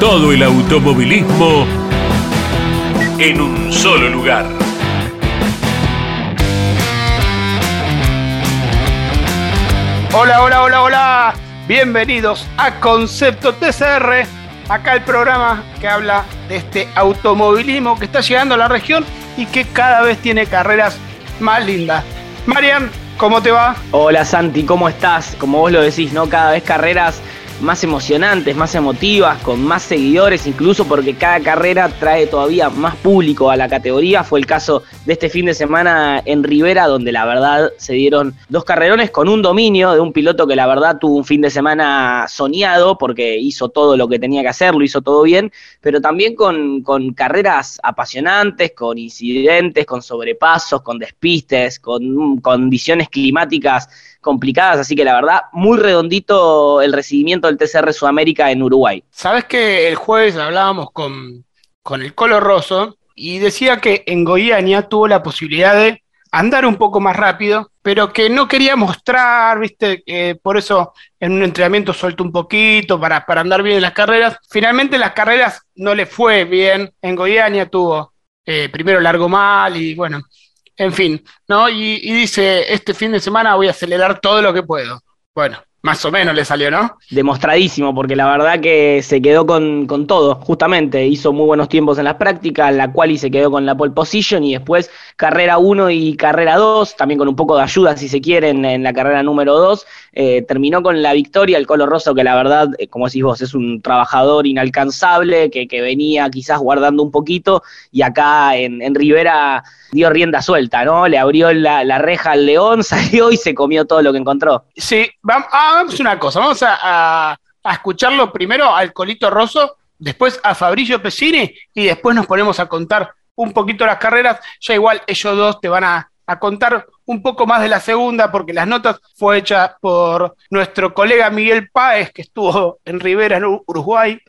Todo el automovilismo en un solo lugar. Hola, hola, hola, hola. Bienvenidos a Concepto TCR. Acá el programa que habla de este automovilismo que está llegando a la región y que cada vez tiene carreras más lindas. Marian, ¿cómo te va? Hola Santi, ¿cómo estás? Como vos lo decís, ¿no? Cada vez carreras más emocionantes, más emotivas, con más seguidores, incluso porque cada carrera trae todavía más público a la categoría. Fue el caso de este fin de semana en Rivera, donde la verdad se dieron dos carrerones con un dominio de un piloto que la verdad tuvo un fin de semana soñado, porque hizo todo lo que tenía que hacer, lo hizo todo bien, pero también con, con carreras apasionantes, con incidentes, con sobrepasos, con despistes, con condiciones climáticas complicadas, así que la verdad, muy redondito el recibimiento del TCR Sudamérica en Uruguay. Sabes que el jueves hablábamos con, con el Colo Rosso y decía que en Goiânia tuvo la posibilidad de andar un poco más rápido, pero que no quería mostrar, viste, por eso en un entrenamiento suelto un poquito para, para andar bien en las carreras. Finalmente las carreras no le fue bien, en Goiânia tuvo eh, primero largo mal y bueno, en fin, ¿no? Y, y, dice, este fin de semana voy a acelerar todo lo que puedo. Bueno, más o menos le salió, ¿no? Demostradísimo, porque la verdad que se quedó con, con todo, justamente. Hizo muy buenos tiempos en las prácticas, la cual y se quedó con la pole position y después carrera 1 y carrera 2, también con un poco de ayuda, si se quiere, en, la carrera número 2. Eh, terminó con la victoria el Colo Rosso, que la verdad, eh, como decís vos, es un trabajador inalcanzable, que, que venía quizás guardando un poquito, y acá en, en Rivera dio rienda suelta, ¿no? Le abrió la, la, reja al león, salió y se comió todo lo que encontró. Sí, vamos, ah, vamos una cosa, vamos a, a, a, escucharlo primero al Colito Rosso, después a Fabricio Pesini, y después nos ponemos a contar un poquito las carreras, ya igual ellos dos te van a, a contar un poco más de la segunda, porque las notas fue hecha por nuestro colega Miguel Páez, que estuvo en Rivera, en Uruguay,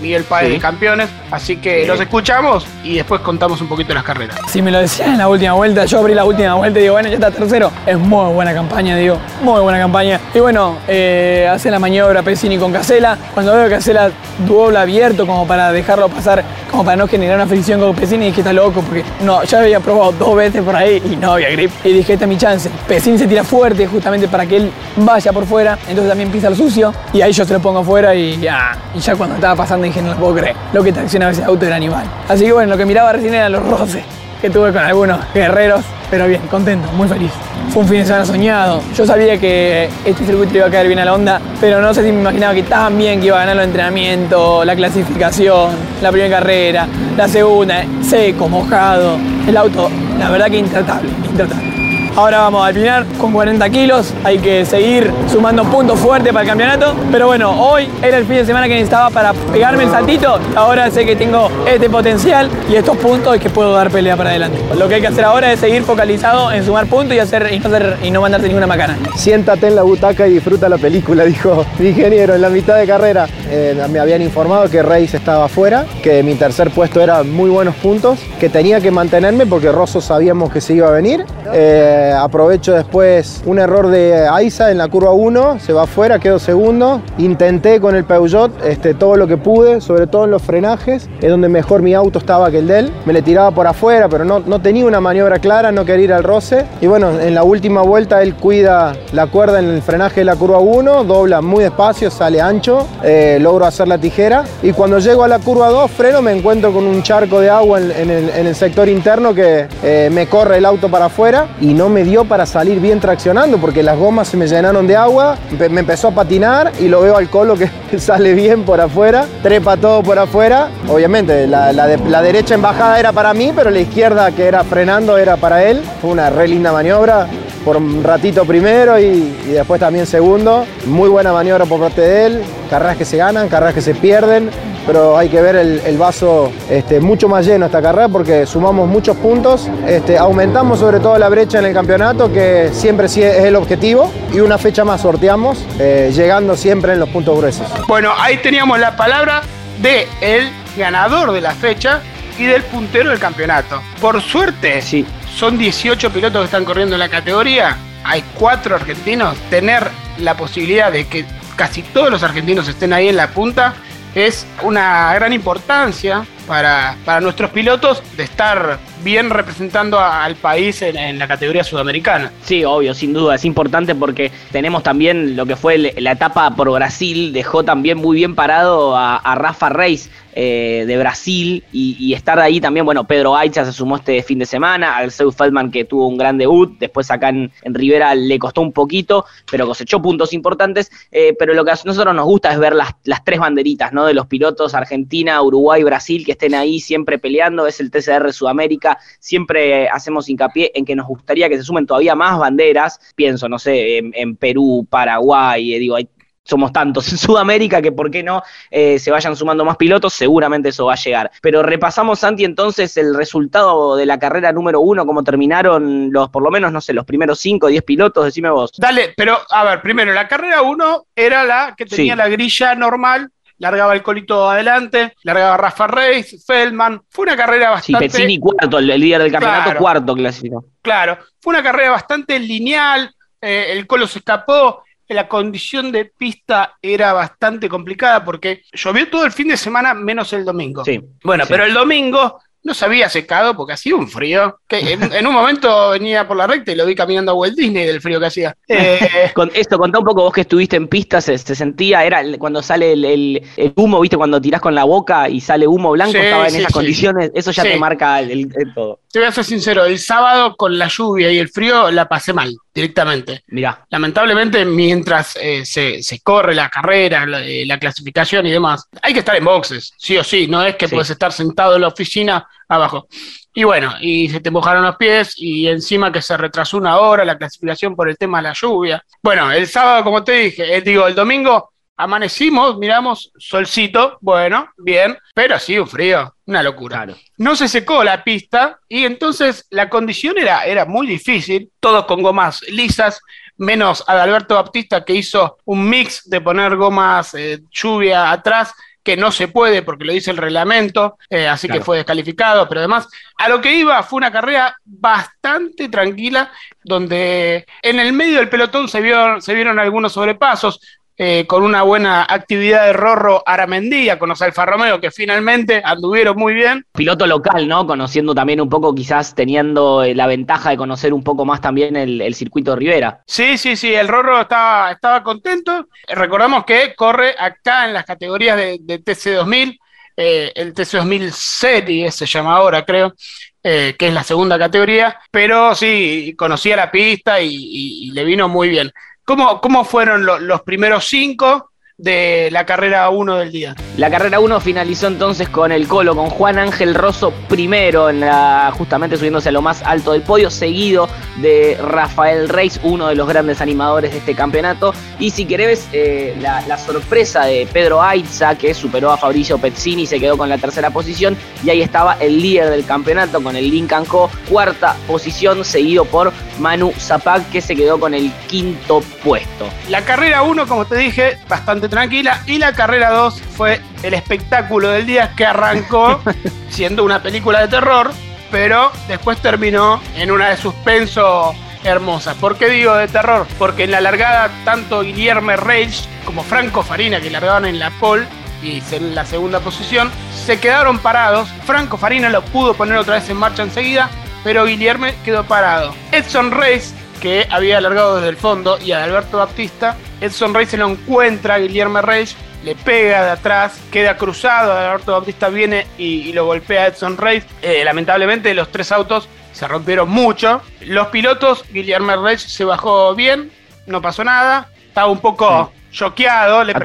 Miguel Páez sí. de campeones. Así que sí. los escuchamos y después contamos un poquito las carreras. Si me lo decían en la última vuelta, yo abrí la última vuelta y digo, bueno, ya está tercero. Es muy buena campaña, digo, muy buena campaña. Y bueno, eh, hace la maniobra Pesini con Casela. Cuando veo que Casela dobla abierto como para dejarlo pasar, como para no generar una fricción con Pesini, dije, está loco, porque no, ya había probado dos veces por ahí y no había grip. Y dije, esta es mi chance. Pesini se tira fuerte justamente para que él vaya por fuera, entonces también pisa el sucio. Y ahí yo se lo pongo afuera y ya, y ya cuando estaba pasando dije, no lo puedo creer. Lo que traccionaba ese auto era animal. Así que bueno, lo que miraba recién eran los roces que tuve con algunos guerreros, pero bien, contento, muy feliz. Fue un fin de semana soñado. Yo sabía que este circuito iba a caer bien a la onda, pero no sé si me imaginaba que tan bien que iba a ganar el entrenamiento, la clasificación, la primera carrera, la segunda, seco, mojado. El auto, la verdad que intratable, intratable. Ahora vamos a alpinar con 40 kilos. Hay que seguir sumando puntos fuertes para el campeonato. Pero bueno, hoy era el fin de semana que necesitaba para pegarme el saltito. Ahora sé que tengo este potencial y estos puntos que puedo dar pelea para adelante. Lo que hay que hacer ahora es seguir focalizado en sumar puntos y, hacer, y, no, hacer, y no mandarse ninguna macana. Siéntate en la butaca y disfruta la película, dijo mi ingeniero en la mitad de carrera. Eh, me habían informado que Reis estaba afuera, que mi tercer puesto era muy buenos puntos, que tenía que mantenerme porque Rosso sabíamos que se iba a venir. Eh, aprovecho después un error de Aiza en la curva 1, se va afuera, quedo segundo. Intenté con el Peugeot este, todo lo que pude, sobre todo en los frenajes, es donde mejor mi auto estaba que el de él. Me le tiraba por afuera, pero no, no tenía una maniobra clara, no quería ir al roce. Y bueno, en la última vuelta él cuida la cuerda en el frenaje de la curva 1, dobla muy despacio, sale ancho, eh, logro hacer la tijera. Y cuando llego a la curva 2, freno, me encuentro con un charco de agua en, el, sector interno que eh, me corre el auto para afuera y no me dio para salir bien traccionando porque las gomas se me llenaron de agua, me empezó a patinar y lo veo al colo que sale bien por afuera, trepa todo por afuera. Obviamente la, la, de, la derecha en bajada era para mí, pero la izquierda que era frenando era para él. Fue una re linda maniobra. Por un ratito primero y, y después también segundo. Muy buena maniobra por parte de él, carreras que se ganan, carreras que se pierden, pero hay que ver el, el vaso este, mucho más lleno esta carrera porque sumamos muchos puntos, este, aumentamos sobre todo la brecha en el campeonato que siempre sí es el objetivo y una fecha más sorteamos, eh, llegando siempre en los puntos gruesos. Bueno, ahí teníamos la palabra de el ganador de la fecha y del puntero del campeonato. Por suerte, Sí. Son 18 pilotos que están corriendo en la categoría, hay cuatro argentinos, tener la posibilidad de que casi todos los argentinos estén ahí en la punta es una gran importancia para, para nuestros pilotos de estar bien representando al país en, la categoría sudamericana. Sí, obvio, sin duda, es importante porque tenemos también lo que fue la etapa por Brasil, dejó también muy bien parado a Rafa Reis eh, de Brasil y, y estar ahí también, bueno, Pedro Aicha se sumó este fin de semana, al Seu Feldman que tuvo un gran debut, después acá en, Rivera le costó un poquito, pero cosechó puntos importantes, eh, pero lo que a nosotros nos gusta es ver las, las tres banderitas, ¿no? De los pilotos Argentina, Uruguay, Brasil, que estén ahí siempre peleando, es el TCR Sudamérica, siempre hacemos hincapié en que nos gustaría que se sumen todavía más banderas, pienso, no sé, en, en Perú, Paraguay, eh, digo, hay, somos tantos en Sudamérica que por qué no eh, se vayan sumando más pilotos, seguramente eso va a llegar. Pero repasamos, Santi, entonces el resultado de la carrera número uno, cómo terminaron los, por lo menos, no sé, los primeros cinco o diez pilotos, decime vos. Dale, pero a ver, primero, la carrera 1 era la que tenía Sí. la grilla normal, largaba el colito adelante, largaba Rafa Reis, Feldman. Fue una carrera Sí, bastante. Pezzini cuarto, el, el líder del campeonato, Claro. cuarto clasificó. Claro, fue una carrera bastante lineal, eh, el Colo se escapó, la condición de pista era bastante complicada porque llovió todo el fin de semana menos el domingo. Sí. Bueno, Sí. pero el domingo no se había secado porque hacía un frío. Que en, en un momento venía por la recta y lo vi caminando a Walt Disney del frío que hacía. Eh, Con esto, contá un poco vos que estuviste en pista, se, se sentía, era el- cuando sale el, el- el humo, viste, cuando tirás con la boca y sale humo blanco, Sí, estaba en sí, esas sí. condiciones, eso ya te marca el todo. Te voy a ser sincero, el sábado con la lluvia y el frío la pasé mal directamente. Mirá, Lamentablemente, mientras eh, se, se corre la carrera, la, eh, la clasificación y demás, hay que estar en boxes, sí o sí, no es que Sí. puedes estar sentado en la oficina abajo. Y bueno, y se te mojaron los pies y encima que se retrasó una hora la clasificación por el tema de la lluvia. Bueno, el sábado, como te dije, eh, digo, el domingo amanecimos, miramos, solcito, bueno, bien, pero sí un frío, una locura claro. no se secó la pista y entonces la condición era, era muy difícil, todos con gomas lisas, menos Adalberto Baptista que hizo un mix de poner gomas eh, lluvia atrás que no se puede porque lo dice el reglamento, eh, así Claro. que fue descalificado, pero además a lo que iba fue una carrera bastante tranquila, donde en el medio del pelotón se vieron algunos sobrepasos, eh, con una buena actividad de Rorro Aramendía con los Alfa Romeo que finalmente anduvieron muy bien. Piloto local, ¿no? Conociendo también un poco, quizás teniendo eh, la ventaja de conocer un poco más también el, el circuito de Rivera. Sí, sí, sí, el Rorro estaba, estaba contento. Recordamos que corre acá en las categorías de, de TC2000, eh, el TC2000 Series se llama ahora, creo, eh, que es la segunda categoría, pero sí, conocía la pista y, y- y le vino muy bien. ¿Cómo, cómo fueron lo- los primeros cinco de la carrera 1 del día? La carrera 1 finalizó entonces con el Colo, con Juan Ángel Rosso primero, en la, justamente subiéndose a lo más alto del podio, seguido de Rafael Reis, uno de los grandes animadores de este campeonato. Y si querés, eh, la, la sorpresa de Pedro Aiza, que superó a Fabricio Pezzini, se quedó con la tercera posición. Y ahí estaba el líder del campeonato con el Lincoln Co, cuarta posición, seguido por Manu Zapac, que se quedó con el quinto puesto. La carrera 1, como te dije, bastante tranquila. Y la carrera 2 fue el espectáculo del día que arrancó siendo una película de terror, pero después terminó en una de suspenso hermosa. ¿Por qué digo de terror? Porque en la largada, tanto Guillermo Reis como Franco Farina, que largaban en la pole y en la segunda posición, se quedaron parados. Franco Farina lo pudo poner otra vez en marcha enseguida, pero Guillermo quedó parado. Edson Reis que había alargado desde el fondo, y a Alberto Baptista. Edson Rey se lo encuentra, Guillermo Reis le pega de atrás, queda cruzado, Alberto Baptista viene y, y lo golpea a Edson Rey. Eh, lamentablemente los tres autos se rompieron mucho. Los pilotos, Guillermo Reis se bajó bien, no pasó nada, estaba un poco choqueado, le pregun-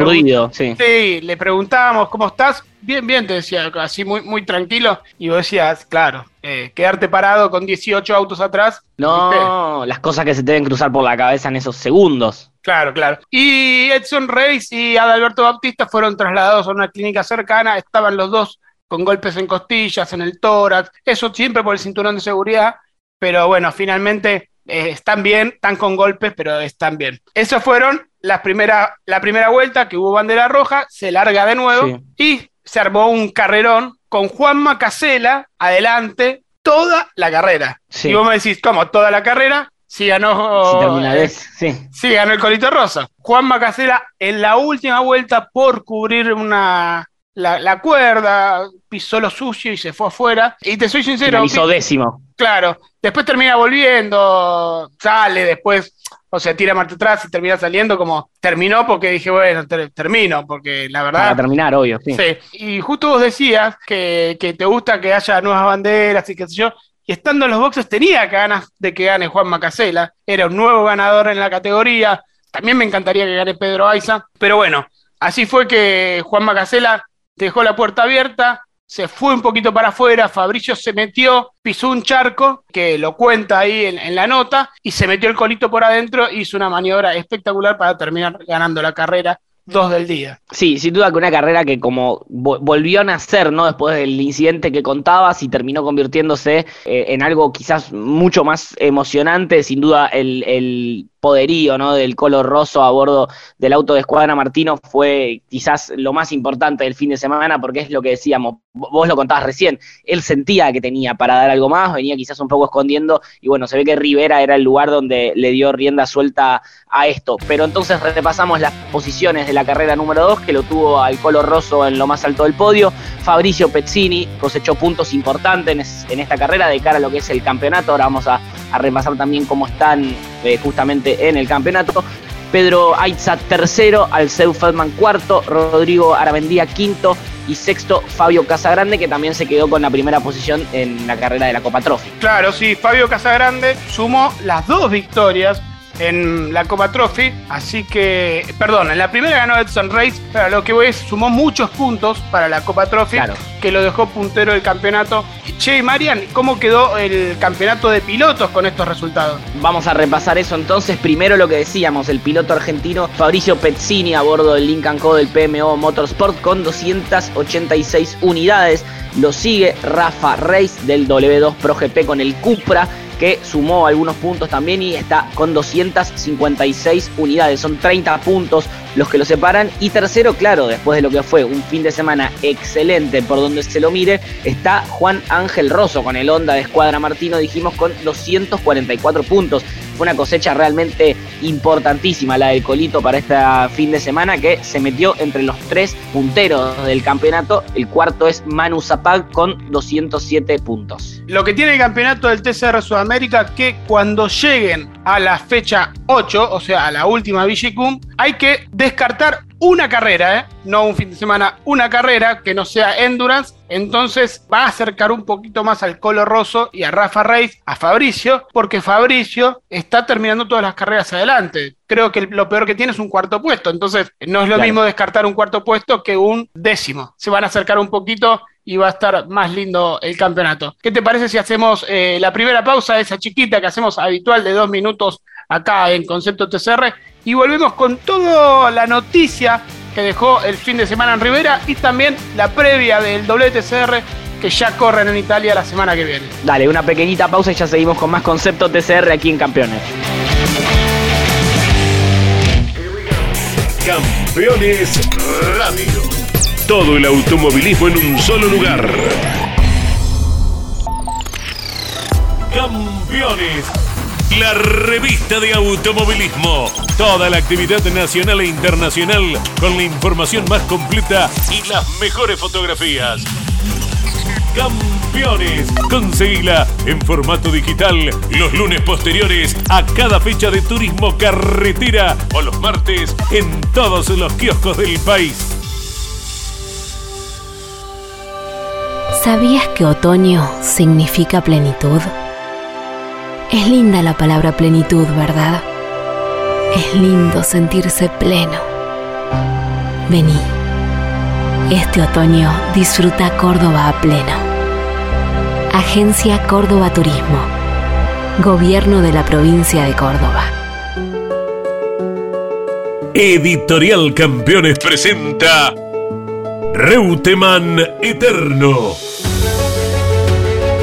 sí. Sí, le preguntábamos cómo estás. Bien, bien, te decía, así muy, muy tranquilo. Y vos decías, claro, eh, quedarte parado con 18 autos atrás. No, las cosas que se te deben cruzar por la cabeza en esos segundos. Claro, claro. Y Edson Reis y Adalberto Bautista fueron trasladados a una clínica cercana, estaban los dos con golpes en costillas, en el tórax, eso siempre por el cinturón de seguridad, pero bueno, finalmente eh, están bien, están con golpes, pero están bien. Esas fueron las primera, la primera vuelta que hubo bandera roja, se larga de nuevo y se armó un carrerón con Juan Macasela adelante toda la carrera. Y vos me decís, ¿cómo? ¿Toda la carrera? Sí ganó, eh, sí. sí, ganó el Colito Rosa. Juan Macasela en la última vuelta por cubrir una, la, cuerda, pisó lo sucio y se fue afuera. Y te soy sincero. Hizo décimo. Claro, después termina volviendo, sale después, o sea, tira marcha atrás y termina saliendo como terminó porque dije, bueno, termino, porque la verdad... Para terminar, obvio, sí. Sí, y justo vos decías que, que te gusta que haya nuevas banderas y qué sé yo, y estando en los boxes tenía ganas de que gane Juan Macasela, era un nuevo ganador en la categoría, también me encantaría que gane Pedro Aiza, pero bueno, así fue que Juan Macasela dejó la puerta abierta, se fue un poquito para afuera, Fabricio se metió, pisó un charco, que lo cuenta ahí en, la nota, y se metió el colito por adentro, hizo una maniobra espectacular para terminar ganando la carrera dos del día. Sí, sin duda que una carrera que como volvió a nacer, ¿no? Después del incidente que contabas y terminó convirtiéndose eh, en algo quizás mucho más emocionante, sin duda el, el poderío ¿no? del color roso a bordo del auto de Escuadra Martino fue quizás lo más importante del fin de semana porque es lo que decíamos, vos lo contabas recién, él sentía que tenía para dar algo más, venía quizás un poco escondiendo y bueno, se ve que Rivera era el lugar donde le dio rienda suelta a esto. Pero entonces repasamos las posiciones de la carrera número 2 que lo tuvo al color roso en lo más alto del podio. Fabricio Pezzini cosechó puntos importantes en esta carrera de cara a lo que es el campeonato. Ahora vamos a, repasar también cómo están eh, justamente en el campeonato. Pedro Aiza tercero, Alceu Feldman cuarto, Rodrigo Aravendía quinto y sexto Fabio Casagrande que también se quedó con la primera posición en la carrera de la Copa Trophy. Claro, sí, Fabio Casagrande sumó las dos victorias en la Copa Trophy, así que, perdón, en la primera ganó Edson Reis, pero lo que voy es, sumó muchos puntos para la Copa Trophy, que lo dejó puntero del campeonato. Che, Marian, ¿cómo quedó el campeonato de pilotos con estos resultados? Vamos a repasar eso entonces. Primero lo que decíamos, el piloto argentino Fabricio Pezzini a bordo del Lincoln Co del PMO Motorsport con 286 unidades. Lo sigue Rafa Reis del W2 Pro GP con el Cupra que sumó algunos puntos también y está con 256 unidades. Son 30 puntos los que lo separan. Y tercero, claro, después de lo que fue un fin de semana excelente por donde se lo mire, está Juan Ángel Rosso con el Honda de Escuadra Martino, dijimos, con 244 puntos. Fue una cosecha realmente importantísima la del Colito para este fin de semana que se metió entre los tres punteros del campeonato. El cuarto es Manu Zapag con 207 puntos. Lo que tiene el campeonato del TCR Sudamérica que cuando lleguen a la fecha 8, o sea, a la última Vigicum, hay que descartar una carrera, ¿eh? no un fin de semana, una carrera que no sea endurance. Entonces va a acercar un poquito más al Colo Rosso y a Rafa Reis, a Fabricio, porque Fabricio está terminando todas las carreras adelante. Creo que lo peor que tiene es un cuarto puesto. Entonces no es lo mismo descartar un cuarto puesto que un décimo. Se van a acercar un poquito y va a estar más lindo el campeonato. ¿Qué te parece si hacemos eh, la primera pausa, esa chiquita que hacemos habitual de dos minutos acá en Concepto TCR? Y volvemos con toda la noticia que dejó el fin de semana en Rivera y también la previa del WTCR que ya corren en Italia la semana que viene. Dale, una pequeñita pausa y ya seguimos con más concepto TCR aquí en Campeones. Campeones Radio. Todo el automovilismo en un solo lugar. Campeones la revista de automovilismo. Toda la actividad nacional e internacional con la información más completa y las mejores fotografías. Campeones, conseguila en formato digital los lunes posteriores a cada fecha de turismo carretera o los martes en todos los kioscos del país. ¿Sabías que otoño significa plenitud? Es linda la palabra plenitud, ¿verdad? Es lindo sentirse pleno. Vení Este otoño disfruta Córdoba a pleno. Agencia Córdoba Turismo. Gobierno de la provincia de Córdoba. Editorial Campeones presenta Reutemann Eterno.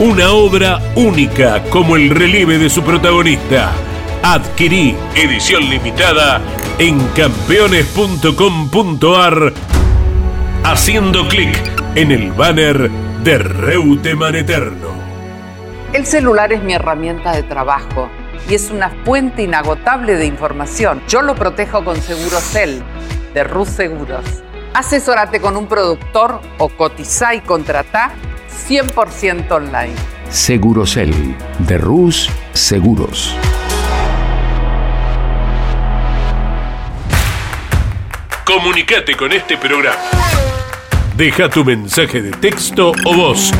una obra única como el relieve de su protagonista. Adquirí edición limitada en campeones.com.ar haciendo clic en el banner de Reutemann Eterno. El celular es mi herramienta de trabajo y es una fuente inagotable de información. Yo lo protejo con Segurocel de Rus Seguros. Asesórate con un productor o cotiza y contrata 100% online. Segurocel de Rus Seguros. Comunicate con este programa. Deja tu mensaje de texto o voz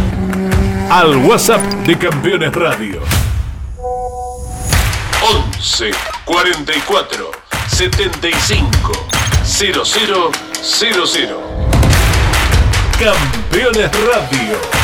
al WhatsApp de Campeones Radio. 11 44 75 0000. Campeones Radio.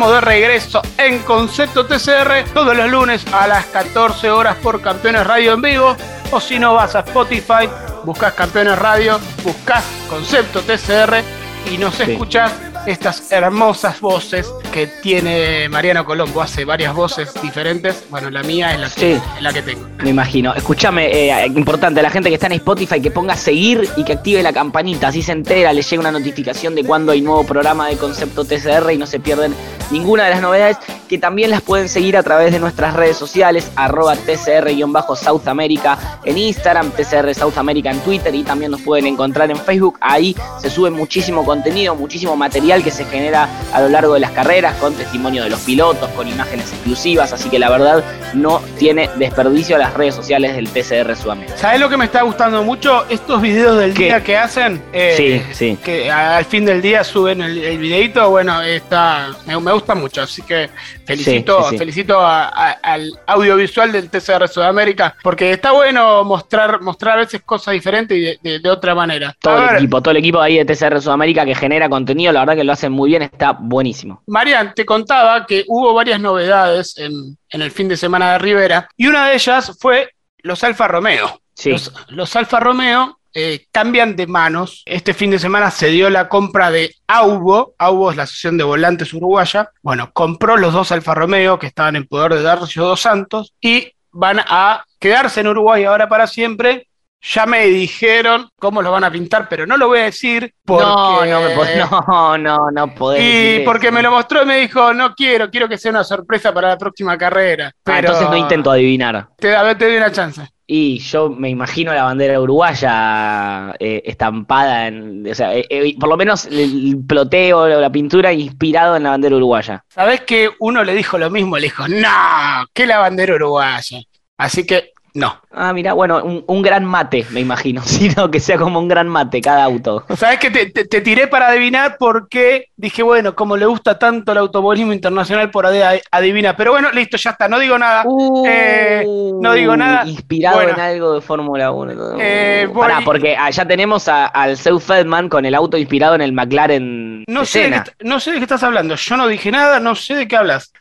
Estamos de regreso en Concepto TCR todos los lunes a las 14 horas por Campeones Radio en vivo. O si no, vas a Spotify, buscas Campeones Radio, buscas Concepto TCR y nos escuchas estas hermosas voces que tiene Mariano Colombo. Hace varias voces diferentes. Bueno, la mía es la que, Sí. es la que tengo. Me imagino. Escúchame, eh, importante, la gente que está en Spotify que ponga seguir y que active la campanita, así se entera, le llega una notificación de cuando hay nuevo programa de Concepto TCR y no se pierden ninguna de las novedades, que también las pueden seguir a través de nuestras redes sociales, arroba TCR-South America en Instagram, TCR South America en Twitter y también nos pueden encontrar en Facebook. Ahí se sube muchísimo contenido, muchísimo material que se genera a lo largo de las carreras, con testimonio de los pilotos, con imágenes exclusivas, así que la verdad no tiene desperdicio las redes sociales del TCR Sudamérica. ¿Sabes lo que me está gustando mucho? Estos videos del ¿Qué? día que hacen. eh, Sí, sí. Que al fin del día suben el, el videito. Bueno, está, me, me gusta mucho. Así que felicito, Sí, sí, sí. felicito a- a- al audiovisual del TCR Sudamérica. Porque está bueno mostrar, mostrar a veces cosas diferentes y de, de- de otra manera. Todo A el ver, equipo, todo el equipo ahí de TCR Sudamérica que genera contenido, la verdad que lo hacen muy bien, está buenísimo. Marian, te contaba que hubo varias novedades en, en el fin de semana de Rivera. Y una de ellas fue los Alfa Romeo. Sí. Los, los Alfa Romeo eh, cambian de manos. Este fin de semana se dio la compra de Aubo. Aubo es la asociación de volantes uruguaya. Bueno, compró los dos Alfa Romeo que estaban en poder de Darcio dos Santos y van a quedarse en Uruguay ahora para siempre. Ya me dijeron cómo lo van a pintar, pero no lo voy a decir porque... No, no, me no, no, no podés Y porque eso. me lo mostró y me dijo, no quiero, quiero que sea una sorpresa para la próxima carrera. Ah, entonces no intento adivinar. Te, a ver, te doy una chance. Y yo me imagino la bandera uruguaya eh, estampada en. O sea, eh, eh, por lo menos el, ploteo, la pintura inspirado en la bandera uruguaya. ¿Sabés que uno le dijo lo mismo? Le dijo, no, que la bandera uruguaya. Así que, no. Ah, mira, bueno, un, un gran mate, me imagino. Sino que sea como un gran mate cada auto. ¿Sabés que te, te- te tiré para adivinar porque dije, bueno, como le gusta tanto el automovilismo internacional, por ahí adivina. Pero bueno, listo, ya está, no digo nada. Eh, no digo nada. Inspirado Bueno. en algo de Fórmula 1. Eh, voy- Pará, porque allá tenemos a- al Seu Feldman con el auto inspirado en el McLaren No sé, de qué, no sé de qué estás hablando. Yo no dije nada, no sé de qué hablas.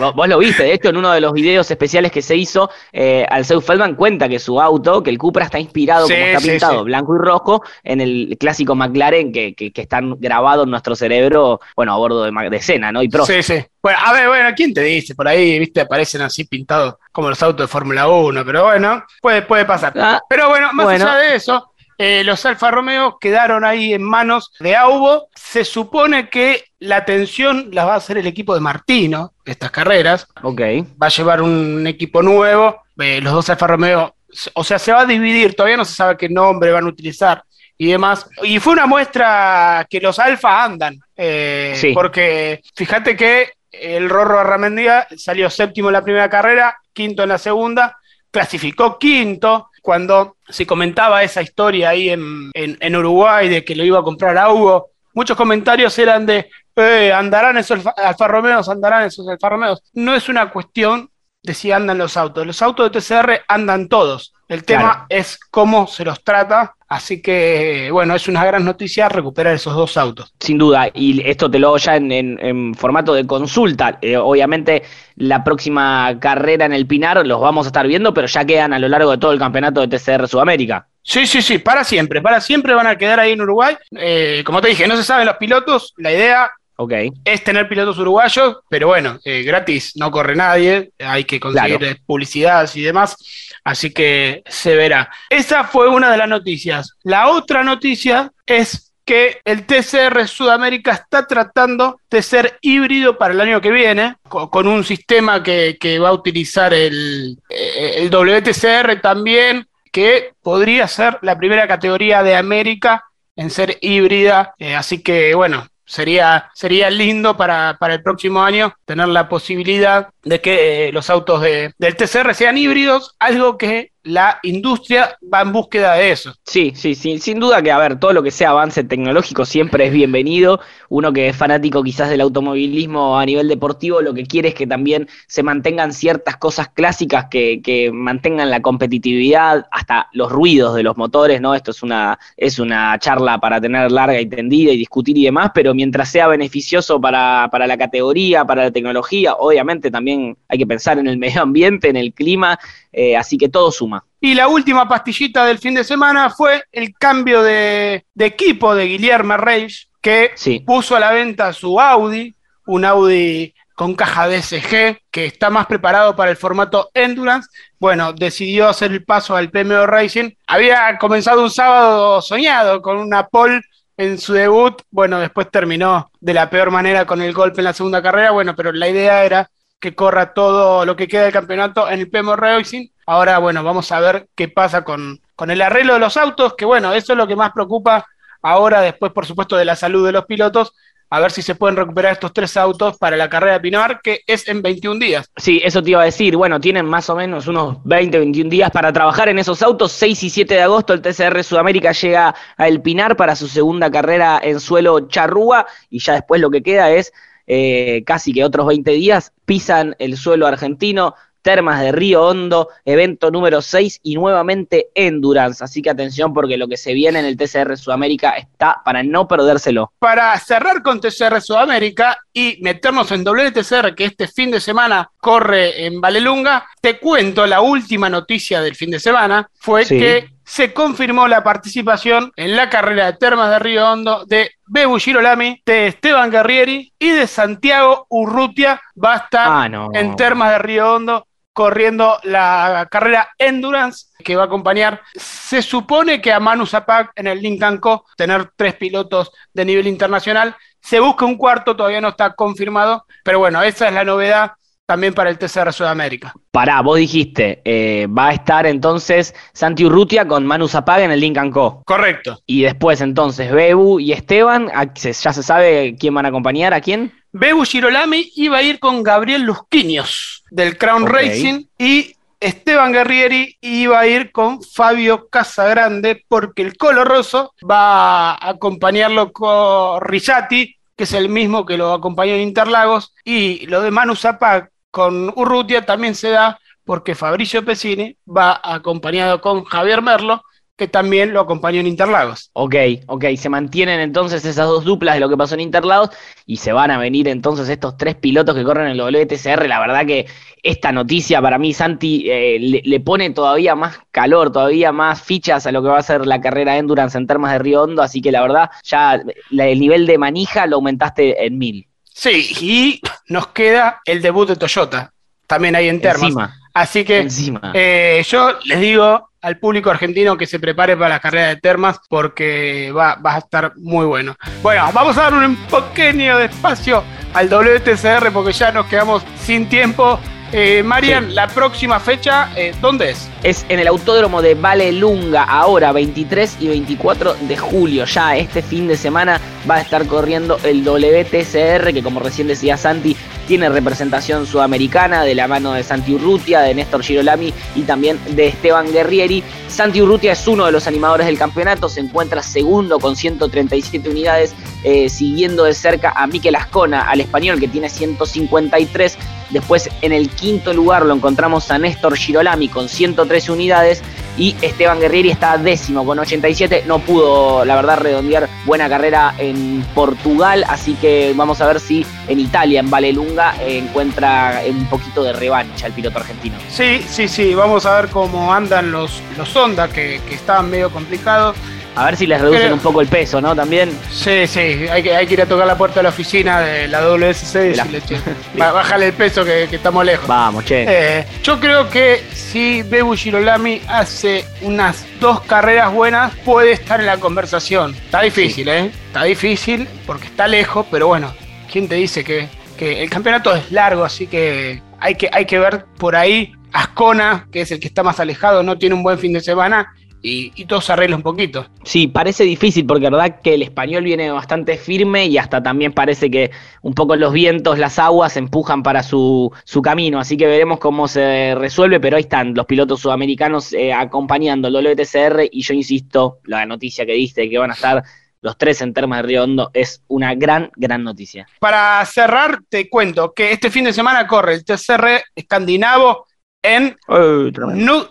Vos, vos lo viste, de hecho, en uno de los videos especiales que se hizo, eh, al Seu Feldman Goldman cuenta que su auto, que el Cupra está inspirado, Sí, como está sí, pintado, sí. blanco y rojo, en el clásico McLaren que, que, que están grabados en nuestro cerebro, bueno, a bordo de, de Senna, ¿no? Y Prost. Sí, sí. Bueno, a ver, bueno, ¿quién te dice? Por ahí, viste, aparecen así pintados como los autos de Fórmula 1, pero bueno, puede, puede pasar. Ah, Pero bueno, más bueno. allá de eso, eh, los Alfa Romeo quedaron ahí en manos de Aubo. Se supone que la atención la va a hacer el equipo de Martino, estas carreras. ok. Va a llevar un equipo nuevo. Eh, los dos Alfa Romeo, o sea, se va a dividir. Todavía no se sabe qué nombre van a utilizar y demás. Y fue una muestra que los Alfa andan. eh, Sí. Porque fíjate que el Rorro Arramendia salió séptimo en la primera carrera, quinto en la segunda, clasificó quinto. Cuando se comentaba esa historia ahí en, en- en Uruguay de que lo iba a comprar a Hugo, muchos comentarios eran de eh, andarán esos Alfa, Alfa Romeos, andarán esos Alfa Romeos. No es una cuestión de si andan los autos. Los autos de TCR andan todos. El tema Claro. es cómo se los trata. Así que, bueno, es una gran noticia recuperar esos dos autos. Sin duda, y esto te lo hago ya en, en- en formato de consulta. Eh, obviamente, la próxima carrera en el Pinar los vamos a estar viendo, pero ya quedan a lo largo de todo el campeonato de TCR Sudamérica. Sí, sí, sí, para siempre, para siempre van a quedar ahí en Uruguay. Eh, como te dije, no se saben los pilotos, la idea Ok. es tener pilotos uruguayos, pero bueno, eh, gratis no corre nadie, hay que conseguir Claro. publicidad y demás, así que se verá. Esa fue una de las noticias. La otra noticia es que el TCR Sudamérica está tratando de ser híbrido para el año que viene, co- con un sistema que, que va a utilizar el, eh, el WTCR también, que podría ser la primera categoría de América en ser híbrida. eh, así que bueno, sería, sería lindo para, para el próximo año tener la posibilidad de que eh, los autos de, del TCR sean híbridos, algo que la industria va en búsqueda de eso. Sí, sí, sí, sin duda que, a ver, todo lo que sea avance tecnológico siempre es bienvenido. Uno que es fanático quizás del automovilismo a nivel deportivo, lo que quiere es que también se mantengan ciertas cosas clásicas que, que mantengan la competitividad, hasta los ruidos de los motores, ¿no? Esto es una, es una charla para tener larga y tendida y discutir y demás, pero mientras sea beneficioso para, para la categoría, para la tecnología, obviamente también hay que pensar en el medio ambiente, en el clima, eh, así que todo suma. Y la última pastillita del fin de semana fue el cambio de, de equipo de Guillermo Reis, que Sí. puso a la venta su Audi, un Audi con caja DSG, que está más preparado para el formato Endurance. Bueno, decidió hacer el paso al PMO Racing. Había comenzado un sábado soñado con una pole en su debut. Bueno, después terminó de la peor manera con el golpe en la segunda carrera. Bueno, pero la idea era que corra todo lo que queda del campeonato en el PMO Racing. Ahora, bueno, vamos a ver qué pasa con, con el arreglo de los autos, que bueno, eso es lo que más preocupa ahora, después, por supuesto, de la salud de los pilotos, a ver si se pueden recuperar estos tres autos para la carrera de Pinar, que es en 21 días. Sí, eso te iba a decir. Bueno, tienen más o menos unos 20, 21 días para trabajar en esos autos. 6 y 7 de agosto el TCR Sudamérica llega a El Pinar para su segunda carrera en suelo charrúa y ya después lo que queda es eh, casi que otros 20 días pisan el suelo argentino. Termas de Río Hondo, evento número 6 y nuevamente Endurance. Así que atención porque lo que se viene en el TCR Sudamérica está para no perdérselo. Para cerrar con TCR Sudamérica y meternos en WTCR, que este fin de semana corre en Valelunga, te cuento la última noticia del fin de semana, fue Sí. que se confirmó la participación en la carrera de Termas de Río Hondo de Bebu Girolami, de Esteban Guerrieri y de Santiago Urrutia. Va a estar Ah, no. en Termas de Río Hondo corriendo la carrera Endurance que va a acompañar. Se supone que a Manu Zapac en el Lincoln Co. tener tres pilotos de nivel internacional. Se busca un cuarto, todavía no está confirmado, pero bueno, esa es la novedad también para el TCR Sudamérica. Pará, vos dijiste, eh, va a estar entonces Santi Urrutia con Manu Zapag en el Lincoln Co. Correcto. Y después entonces Bebu y Esteban, ¿a- se- ¿ya se sabe quién van a acompañar? ¿A quién? Bebu Girolami iba a ir con Gabriel Lusquiños del Crown. Racing y Esteban Guerrieri iba a ir con Fabio Casagrande porque el Colo Rosso va a acompañarlo con Rizzati, que es el mismo que lo acompañó en Interlagos, y lo de Manu Zapag con Urrutia también se da porque Fabricio Pesini va acompañado con Javier Merlo que también lo acompañó en Interlagos. Ok, ok, se mantienen entonces esas dos duplas de lo que pasó en Interlagos y se van a venir entonces estos tres pilotos que corren el WTCR. La verdad que esta noticia para mí, Santi, eh, le, pone todavía más calor, todavía más fichas a lo que va a ser la carrera Endurance en Termas de Río Hondo, así que la verdad ya el nivel de manija lo aumentaste en mil. Sí, y nos queda el debut de Toyota, también ahí en Termas. Encima. Así que eh, yo les digo al público argentino que se prepare para la carrera de Termas porque va, va, a estar muy bueno. Bueno, vamos a dar un pequeño espacio al WTCR porque ya nos quedamos sin tiempo. Eh, Marian, sí. la próxima fecha, eh, ¿dónde es? Es en el autódromo de Valelunga, ahora 23 y 24 de julio. Ya este fin de semana va a estar corriendo el WTCR, que como recién decía Santi, tiene representación sudamericana de la mano de Santi Urrutia, de Néstor Girolami y también de Esteban Guerrieri. Santi Urrutia es uno de los animadores del campeonato, se encuentra segundo con 137 unidades, eh, siguiendo de cerca a Miquel Ascona, al español que tiene 153. Después en el quinto lugar lo encontramos a Néstor Girolami con 113 unidades y Esteban Guerrieri está décimo con 87. No pudo, la verdad, redondear buena carrera en Portugal, así que vamos a ver si en Italia, en Valelunga, encuentra un poquito de revancha el piloto argentino. Sí, sí, sí, vamos a ver cómo andan los, los Honda, que, que estaban medio complicados. A ver si les reducen Creo... un poco el peso, ¿no? También. Sí, sí, hay que, hay que ir a tocar la puerta de la oficina de la WSC y decirle, che, bájale el peso que, que, estamos lejos. Vamos, che. Eh, yo creo que si Bebu Girolami hace unas dos carreras buenas, puede estar en la conversación. Está difícil, sí. ¿eh? Está difícil porque está lejos, pero bueno, ¿quién te dice que, que el campeonato es largo? Así que hay que, hay que ver por ahí. Ascona, que es el que está más alejado, no tiene un buen fin de semana y, y, todo se arregla un poquito. Sí, parece difícil porque la verdad que el español viene bastante firme y hasta también parece que un poco los vientos, las aguas empujan para su, su camino, así que veremos cómo se resuelve, pero ahí están los pilotos sudamericanos eh, acompañando el WTCR y yo insisto, la noticia que diste que van a estar los tres en Termas de Río Hondo es una gran, gran noticia. Para cerrar, te cuento que este fin de semana corre el TCR escandinavo en Uy,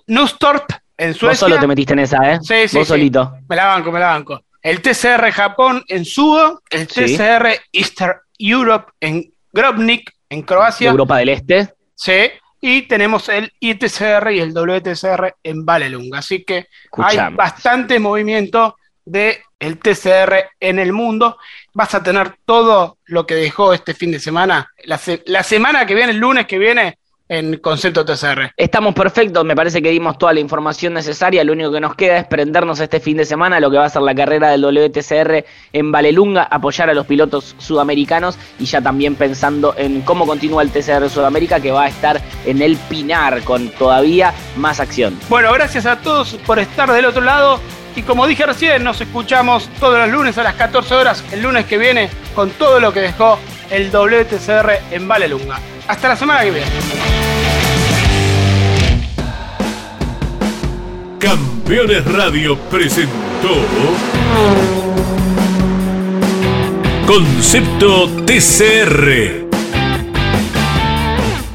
Nustorp, en Suecia. Vos solo te metiste en esa, ¿eh? Sí, sí. Vos sí. solito. Me la banco, me la banco. El TCR Japón en Sudo, el TCR sí. Eastern Europe en Grobnik, en Croacia. Europa del Este. Sí. Y tenemos el ITCR y el WTCR en Valelunga. Así que hay bastante movimiento de el TCR en el mundo. Vas a tener todo lo que dejó este fin de semana. La, se la semana que viene, el lunes que viene, en concepto TCR. Estamos perfectos, me parece que dimos toda la información necesaria, lo único que nos queda es prendernos este fin de semana lo que va a ser la carrera del WTCR en Valelunga, apoyar a los pilotos sudamericanos y ya también pensando en cómo continúa el TCR Sudamérica que va a estar en el Pinar con todavía más acción. Bueno, gracias a todos por estar del otro lado. Y como dije recién, nos escuchamos todos los lunes a las 14 horas, el lunes que viene, con todo lo que dejó el WTCR en Valelunga. Hasta la semana que viene. Campeones Radio presentó Concepto TCR.